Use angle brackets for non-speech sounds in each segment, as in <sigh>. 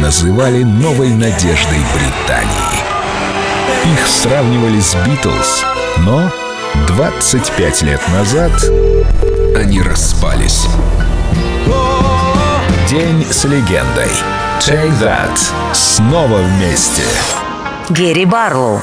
называли новой надеждой Британии. Их сравнивали с Битлз, но 25 лет назад они распались. День с легендой. Take That. Снова вместе. Герри Барлоу.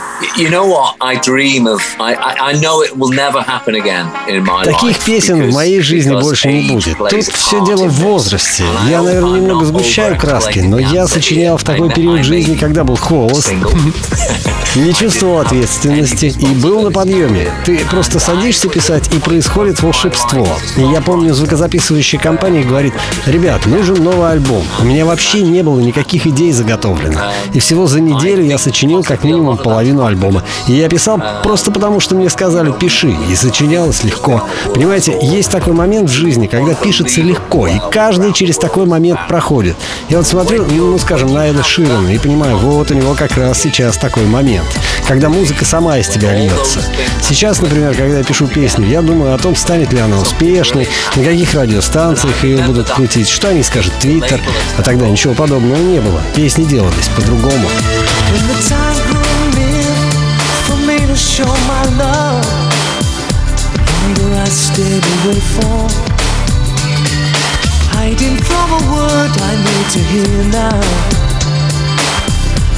Таких песен в моей жизни больше не будет. Тут все дело в возрасте. Я, наверное, немного сгущаю краски, но я сочинял в такой период жизни, когда был холост, <laughs> не чувствовал ответственности и был на подъеме. Ты просто садишься писать, и происходит волшебство. И я помню, звукозаписывающая компания говорит, ребят, нужен новый альбом. У меня вообще не было никаких идей заготовлено. И всего за неделю я сочинил как минимум половину альбома. И я писал просто потому, что мне сказали «пиши», и сочинялось легко. Понимаете, есть такой момент в жизни, когда пишется легко, и каждый через такой момент проходит. Я вот смотрю, ну, скажем, на Эда Ширана и понимаю, вот у него как раз сейчас такой момент, когда музыка сама из тебя льется. Сейчас, например, когда я пишу песню, я думаю о том, станет ли она успешной, на каких радиостанциях ее будут крутить, что они скажут Твиттер, а тогда ничего подобного не было. Песни делались по-другому. Hiding from a word I need to hear now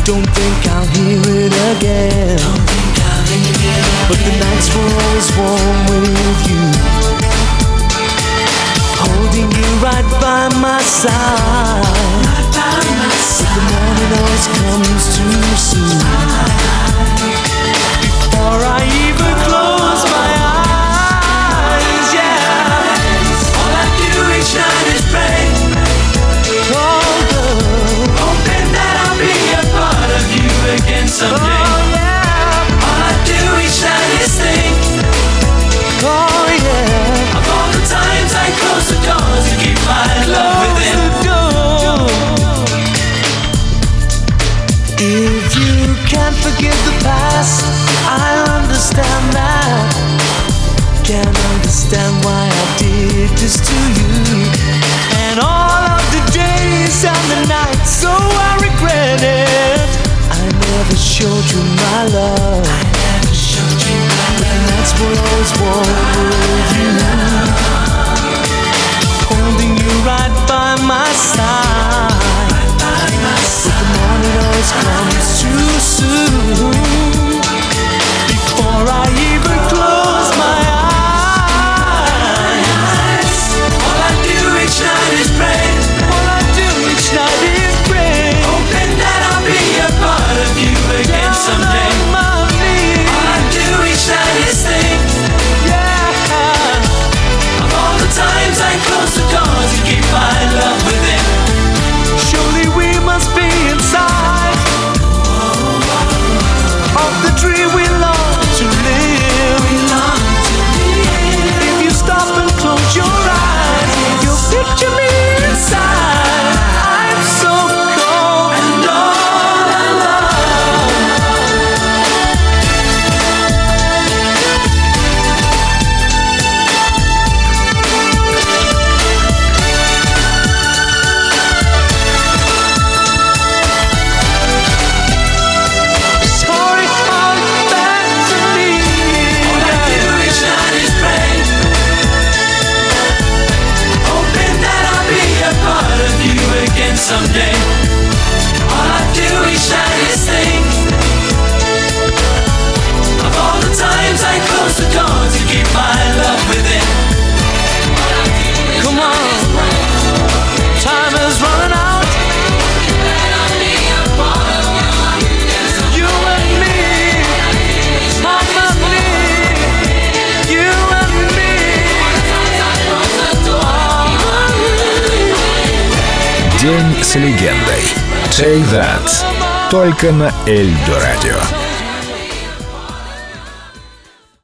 Don't think I'll hear it again. But the nights were always warm with you. Holding you right by my side. But the morning always comes too soon If you can't forgive the past I understand that. Can't understand why I did this to you. And all of the days and the nights, so I regret it. I never showed you my love. I never showed you my love. And that's what always warm with you. День с легендой. Take That. Только на Эльдо Радио.